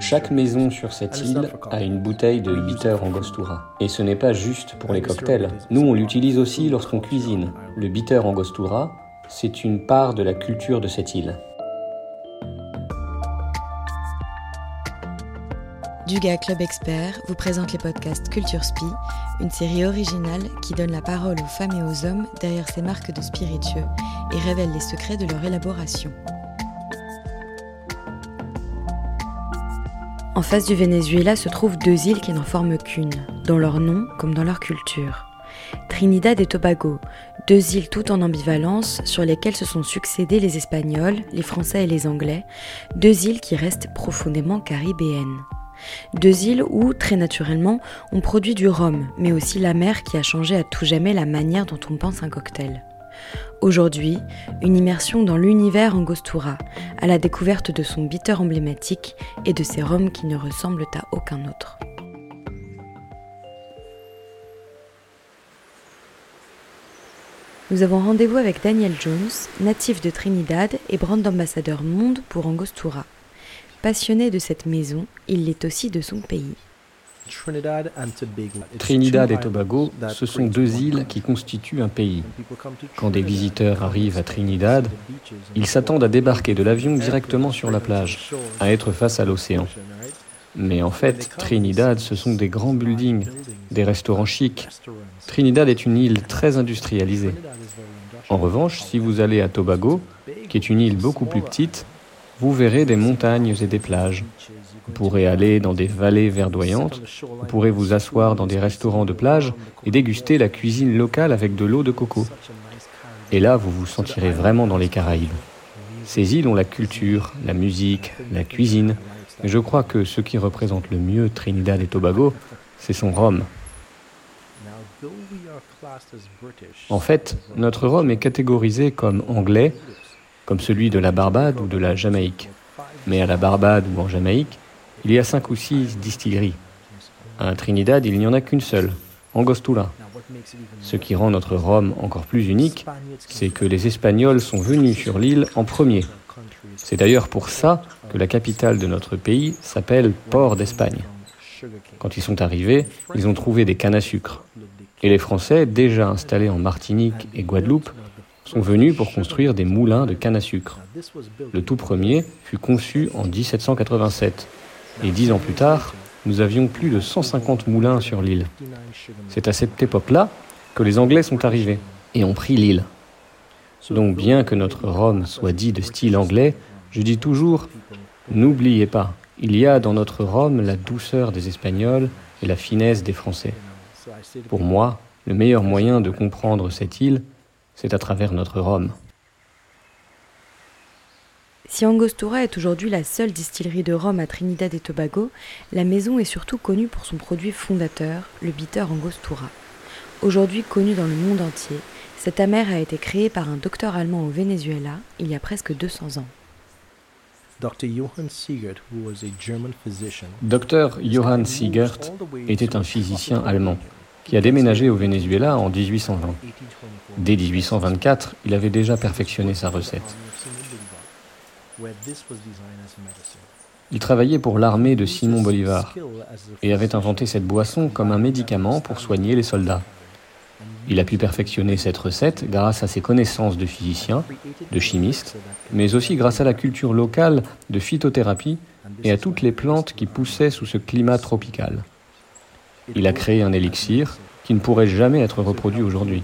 Chaque maison sur cette île a une bouteille de bitter angostura. Et ce n'est pas juste pour les cocktails. Nous, on l'utilise aussi lorsqu'on cuisine. Le bitter angostura, c'est une part de la culture de cette île. Duga Club Expert vous présente les podcasts Culture Spi, une série originale qui donne la parole aux femmes et aux hommes derrière ces marques de spiritueux et révèle les secrets de leur élaboration. En face du Venezuela se trouvent deux îles qui n'en forment qu'une, dans leur nom comme dans leur culture. Trinidad et Tobago, deux îles toutes en ambivalence sur lesquelles se sont succédés les Espagnols, les Français et les Anglais, deux îles qui restent profondément caribéennes. Deux îles où, très naturellement, on produit du rhum, mais aussi la mer qui a changé à tout jamais la manière dont on pense un cocktail. Aujourd'hui, une immersion dans l'univers Angostura, à la découverte de son bitter emblématique et de ses rhums qui ne ressemblent à aucun autre. Nous avons rendez-vous avec Daniel Jones, natif de Trinidad et brand ambassadeur monde pour Angostura. Passionné de cette maison, il l'est aussi de son pays. Trinidad et Tobago, ce sont deux îles qui constituent un pays. Quand des visiteurs arrivent à Trinidad, ils s'attendent à débarquer de l'avion directement sur la plage, à être face à l'océan. Mais en fait, Trinidad, ce sont des grands buildings, des restaurants chics. Trinidad est une île très industrialisée. En revanche, si vous allez à Tobago, qui est une île beaucoup plus petite, vous verrez des montagnes et des plages. Vous pourrez aller dans des vallées verdoyantes, vous pourrez vous asseoir dans des restaurants de plage et déguster la cuisine locale avec de l'eau de coco. Et là, vous vous sentirez vraiment dans les Caraïbes. Ces îles ont la culture, la musique, la cuisine. Je crois que ce qui représente le mieux Trinidad et Tobago, c'est son rhum. En fait, notre rhum est catégorisé comme anglais, comme celui de la Barbade ou de la Jamaïque. Mais à la Barbade ou en Jamaïque, il y a cinq ou six distilleries. À Trinidad, il n'y en a qu'une seule, Angostura. Ce qui rend notre Rome encore plus unique, c'est que les Espagnols sont venus sur l'île en premier. C'est d'ailleurs pour ça que la capitale de notre pays s'appelle Port d'Espagne. Quand ils sont arrivés, ils ont trouvé des cannes à sucre. Et les Français, déjà installés en Martinique et Guadeloupe, sont venus pour construire des moulins de canne à sucre. Le tout premier fut conçu en 1787 et dix ans plus tard, nous avions plus de 150 moulins sur l'île. C'est à cette époque-là que les Anglais sont arrivés et ont pris l'île. Donc bien que notre Rome soit dit de style anglais, je dis toujours, n'oubliez pas, il y a dans notre Rome la douceur des Espagnols et la finesse des Français. Pour moi, le meilleur moyen de comprendre cette île, c'est à travers notre Rome. Si Angostura est aujourd'hui la seule distillerie de rhum à Trinidad et Tobago, la maison est surtout connue pour son produit fondateur, le bitter Angostura. Aujourd'hui connu dans le monde entier, cette amère a été créée par un docteur allemand au Venezuela il y a presque 200 ans. Dr Johann Siegert était un physicien allemand qui a déménagé au Venezuela en 1820. Dès 1824, il avait déjà perfectionné sa recette. Il travaillait pour l'armée de Simon Bolivar et avait inventé cette boisson comme un médicament pour soigner les soldats. Il a pu perfectionner cette recette grâce à ses connaissances de physicien, de chimiste, mais aussi grâce à la culture locale de phytothérapie et à toutes les plantes qui poussaient sous ce climat tropical. Il a créé un élixir qui ne pourrait jamais être reproduit aujourd'hui.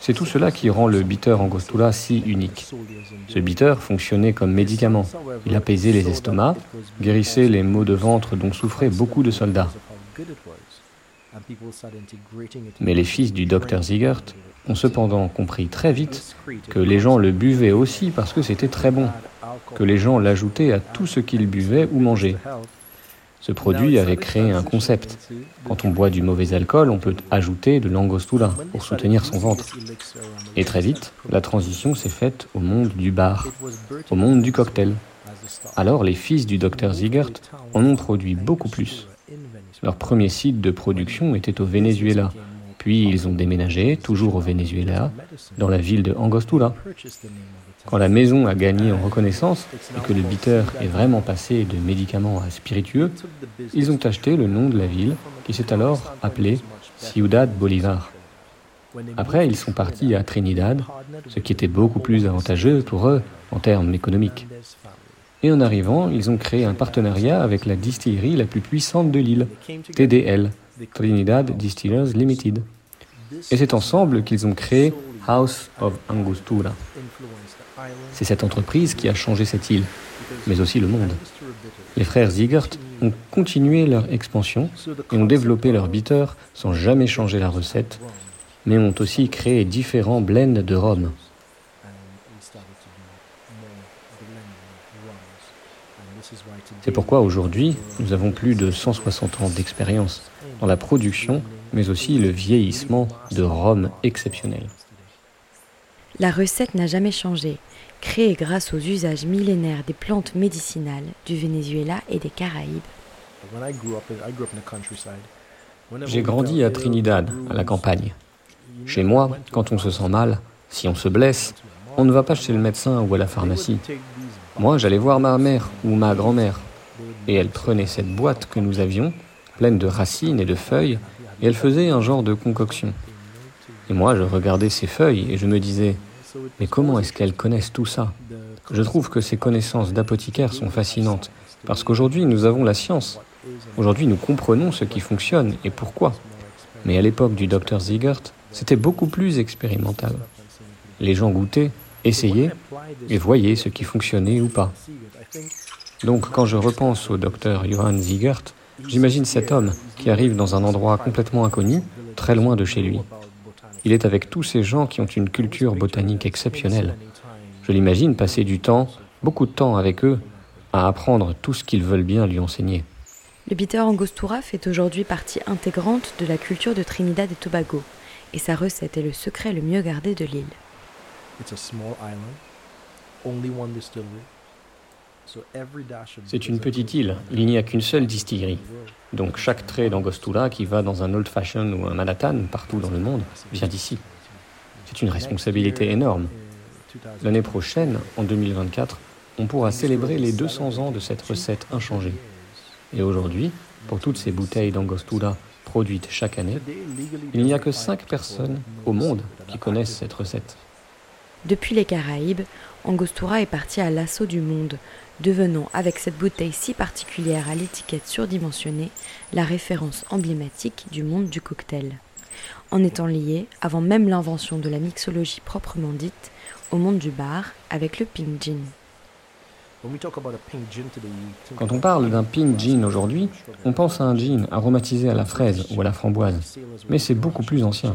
C'est tout cela qui rend le bitter angostura si unique. Ce bitter fonctionnait comme médicament. Il apaisait les estomacs, guérissait les maux de ventre dont souffraient beaucoup de soldats. Mais les fils du docteur Ziegert ont cependant compris très vite que les gens le buvaient aussi parce que c'était très bon, que les gens l'ajoutaient à tout ce qu'ils buvaient ou mangeaient. Ce produit avait créé un concept. Quand on boit du mauvais alcool, on peut ajouter de l'angostura pour soutenir son ventre. Et très vite, la transition s'est faite au monde du bar, au monde du cocktail. Alors les fils du docteur Ziegert en ont produit beaucoup plus. Leur premier site de production était au Venezuela, Puis ils ont déménagé, toujours au Venezuela, dans la ville de Angostura. Quand la maison a gagné en reconnaissance et que le bitter est vraiment passé de médicaments à spiritueux, ils ont acheté le nom de la ville qui s'est alors appelée Ciudad Bolivar. Après, ils sont partis à Trinidad, ce qui était beaucoup plus avantageux pour eux en termes économiques. Et en arrivant, ils ont créé un partenariat avec la distillerie la plus puissante de l'île, TDL, Trinidad Distillers Limited. Et c'est ensemble qu'ils ont créé House of Angostura. C'est cette entreprise qui a changé cette île, mais aussi le monde. Les frères Ziegert ont continué leur expansion et ont développé leur bitter sans jamais changer la recette, mais ont aussi créé différents blends de rhum. C'est pourquoi aujourd'hui, nous avons plus de 160 ans d'expérience dans la production, mais aussi le vieillissement de rhum exceptionnel. La recette n'a jamais changé, créée grâce aux usages millénaires des plantes médicinales du Venezuela et des Caraïbes. J'ai grandi à Trinidad, à la campagne. Chez moi, quand on se sent mal, si on se blesse, on ne va pas chez le médecin ou à la pharmacie. Moi, j'allais voir ma mère ou ma grand-mère. Et elle prenait cette boîte que nous avions, pleine de racines et de feuilles, et elle faisait un genre de concoction. Et moi, je regardais ces feuilles et je me disais, mais comment est-ce qu'elles connaissent tout ça? Je trouve que ces connaissances d'apothicaire sont fascinantes, parce qu'aujourd'hui, nous avons la science. Aujourd'hui, nous comprenons ce qui fonctionne et pourquoi. Mais à l'époque du docteur Ziegert, c'était beaucoup plus expérimental. Les gens goûtaient, essayaient et voyaient ce qui fonctionnait ou pas. Donc quand je repense au docteur Johann Ziegert, j'imagine cet homme qui arrive dans un endroit complètement inconnu, très loin de chez lui. Il est avec tous ces gens qui ont une culture botanique exceptionnelle. Je l'imagine passer du temps, beaucoup de temps avec eux, à apprendre tout ce qu'ils veulent bien lui enseigner. Le bitter angostura fait aujourd'hui partie intégrante de la culture de Trinidad et Tobago et sa recette est le secret le mieux gardé de l'île. C'est une petite île, il n'y a qu'une seule distillerie. Donc chaque trait d'Angostura qui va dans un Old Fashion ou un Manhattan partout dans le monde vient d'ici. C'est une responsabilité énorme. L'année prochaine, en 2024, on pourra célébrer les 200 ans de cette recette inchangée. Et aujourd'hui, pour toutes ces bouteilles d'Angostura produite chaque année, il n'y a que 5 personnes au monde qui connaissent cette recette. Depuis les Caraïbes, Angostura est parti à l'assaut du monde, devenant, avec cette bouteille si particulière à l'étiquette surdimensionnée, la référence emblématique du monde du cocktail. En étant lié, avant même l'invention de la mixologie proprement dite, au monde du bar avec le pink gin. Quand on parle d'un pink gin aujourd'hui, on pense à un gin aromatisé à la fraise ou à la framboise, mais c'est beaucoup plus ancien.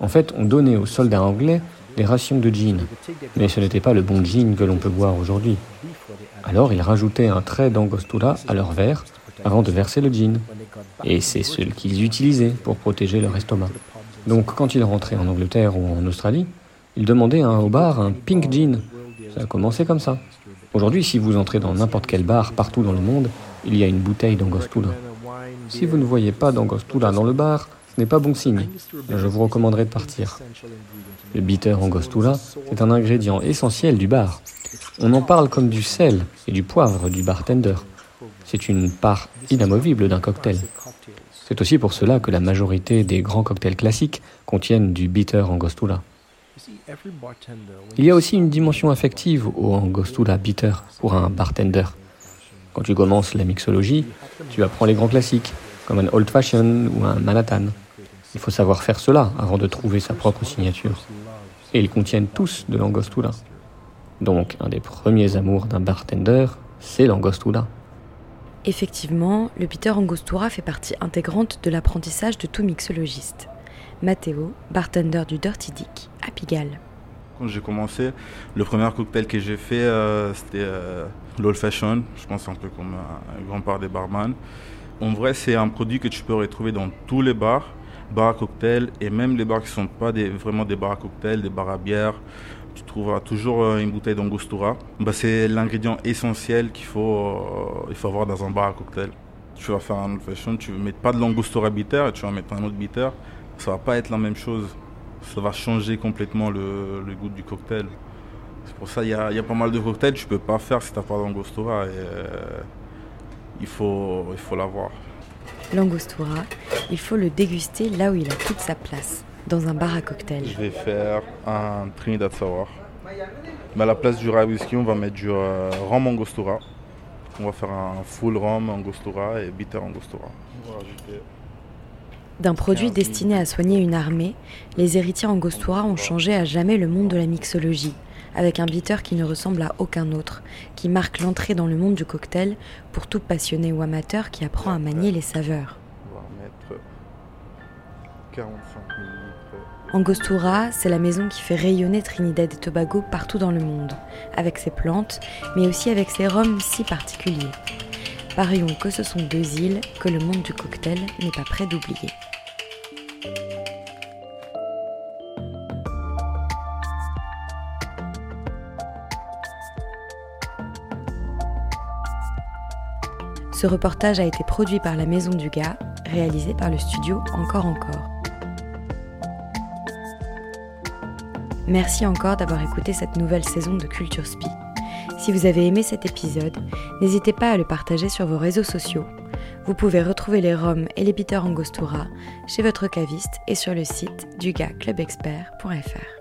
En fait, on donnait aux soldats anglais des rations de gin, mais ce n'était pas le bon gin que l'on peut boire aujourd'hui. Alors ils rajoutaient un trait d'angostura à leur verre avant de verser le gin, et c'est ce qu'ils utilisaient pour protéger leur estomac. Donc quand ils rentraient en Angleterre ou en Australie, ils demandaient à un au bar un pink gin. Ça a commencé comme ça. Aujourd'hui, si vous entrez dans n'importe quel bar partout dans le monde, il y a une bouteille d'angostura. Si vous ne voyez pas d'angostura dans le bar, n'est pas bon signe. Je vous recommanderais de partir. Le bitter angostura est un ingrédient essentiel du bar. On en parle comme du sel et du poivre du bartender. C'est une part inamovible d'un cocktail. C'est aussi pour cela que la majorité des grands cocktails classiques contiennent du bitter angostura. Il y a aussi une dimension affective au Angostura Bitter pour un bartender. Quand tu commences la mixologie, tu apprends les grands classiques, comme un Old Fashion ou un Manhattan. Il faut savoir faire cela avant de trouver sa propre signature. Et ils contiennent tous de l'Angostura. Donc, un des premiers amours d'un bartender, c'est l'Angostura. Effectivement, le bitter Angostura fait partie intégrante de l'apprentissage de tout mixologiste. Matteo, bartender du Dirty Dick, à Pigalle. Quand j'ai commencé, le premier cocktail que j'ai fait, euh, c'était euh, l'Old Fashion. Je pense un peu comme un grand part des barman. En vrai, c'est un produit que tu peux retrouver dans tous les bars, bars à cocktails, et même les bars qui ne sont pas vraiment des bars à cocktails, des bars à bière. Tu trouveras toujours euh, une bouteille d'angostura. Bah, c'est l'ingrédient essentiel qu'il faut, il faut avoir dans un bar à cocktail. Tu vas faire un old fashion, tu ne mets pas de l'angostura bitter, tu vas mettre un autre bitter ça va pas être la même chose. Ça va changer complètement le, goût du cocktail. C'est pour ça qu'il y, y, a pas mal de cocktails que tu peux pas faire si tu n'as pas d'angostura. Et, euh, il faut il faut l'avoir. L'angostura, il faut le déguster là où il a toute sa place, dans un bar à cocktail. Je vais faire un Trinidad Sour. Mais à la place du rye whisky, on va mettre du euh, rhum angostura. On va faire un full rhum angostura et bitter angostura. D'un produit destiné à soigner une armée, les héritiers Angostura ont changé à jamais le monde de la mixologie, avec un bitter qui ne ressemble à aucun autre, qui marque l'entrée dans le monde du cocktail pour tout passionné ou amateur qui apprend à manier les saveurs. Angostura, c'est la maison qui fait rayonner Trinidad et Tobago partout dans le monde, avec ses plantes, mais aussi avec ses rhums si particuliers. Parions que ce sont deux îles que le monde du cocktail n'est pas prêt d'oublier. Ce reportage a été produit par la Maison du Gars, réalisé par le studio Encore Encore. Merci encore d'avoir écouté cette nouvelle saison de Culture Spi. Si vous avez aimé cet épisode, n'hésitez pas à le partager sur vos réseaux sociaux. Vous pouvez retrouver les roms et les bitters angostura chez votre caviste et sur le site du clubexpert.fr.